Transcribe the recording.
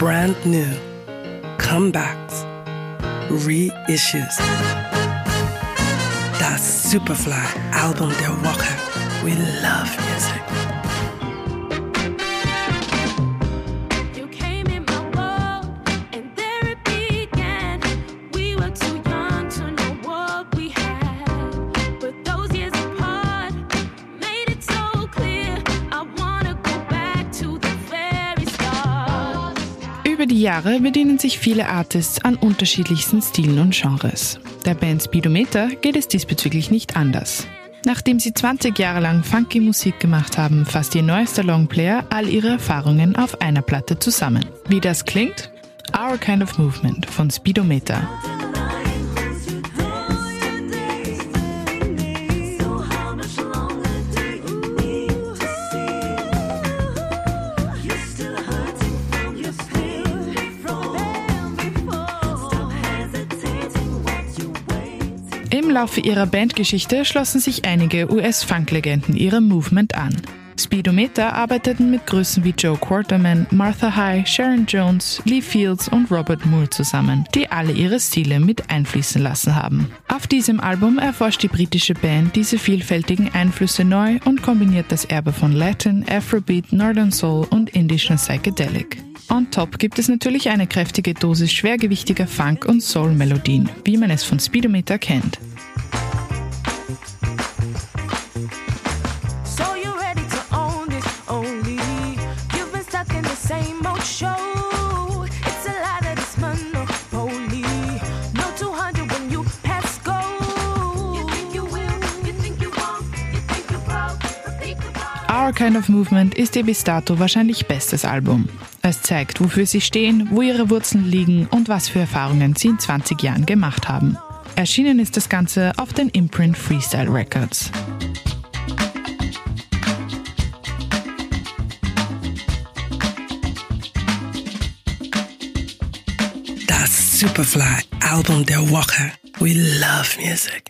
brand new, comebacks, reissues. Das Superfly-Album der Woche. We love music. Über die Jahre bedienen sich viele Artists an unterschiedlichsten Stilen und Genres. Der Band Speedometer geht es diesbezüglich nicht anders. Nachdem sie 20 Jahre lang funky Musik gemacht haben, fasst ihr neuester Longplayer all ihre Erfahrungen auf einer Platte zusammen. Wie das klingt? Our Kind of Movement von Speedometer. Im Laufe ihrer Bandgeschichte schlossen sich einige US-Funk-Legenden ihrem Movement an. Speedometer arbeiteten mit Größen wie Joe Quarterman, Martha High, Sharon Jones, Lee Fields und Robert Moore zusammen, die alle ihre Stile mit einfließen lassen haben. Auf diesem Album erforscht die britische Band diese vielfältigen Einflüsse neu und kombiniert das Erbe von Latin, Afrobeat, Northern Soul und indischen Psychedelic. On top gibt es natürlich eine kräftige Dosis schwergewichtiger Funk- und Soul-Melodien, wie man es von Speedometer kennt. Our Kind of Movement ist ihr bis dato wahrscheinlich bestes Album. Es zeigt, wofür sie stehen, wo ihre Wurzeln liegen und was für Erfahrungen sie in 20 Jahren gemacht haben. Erschienen ist das Ganze auf den Imprint Freestyle Records. Das Superfly-Album der Woche. We love music.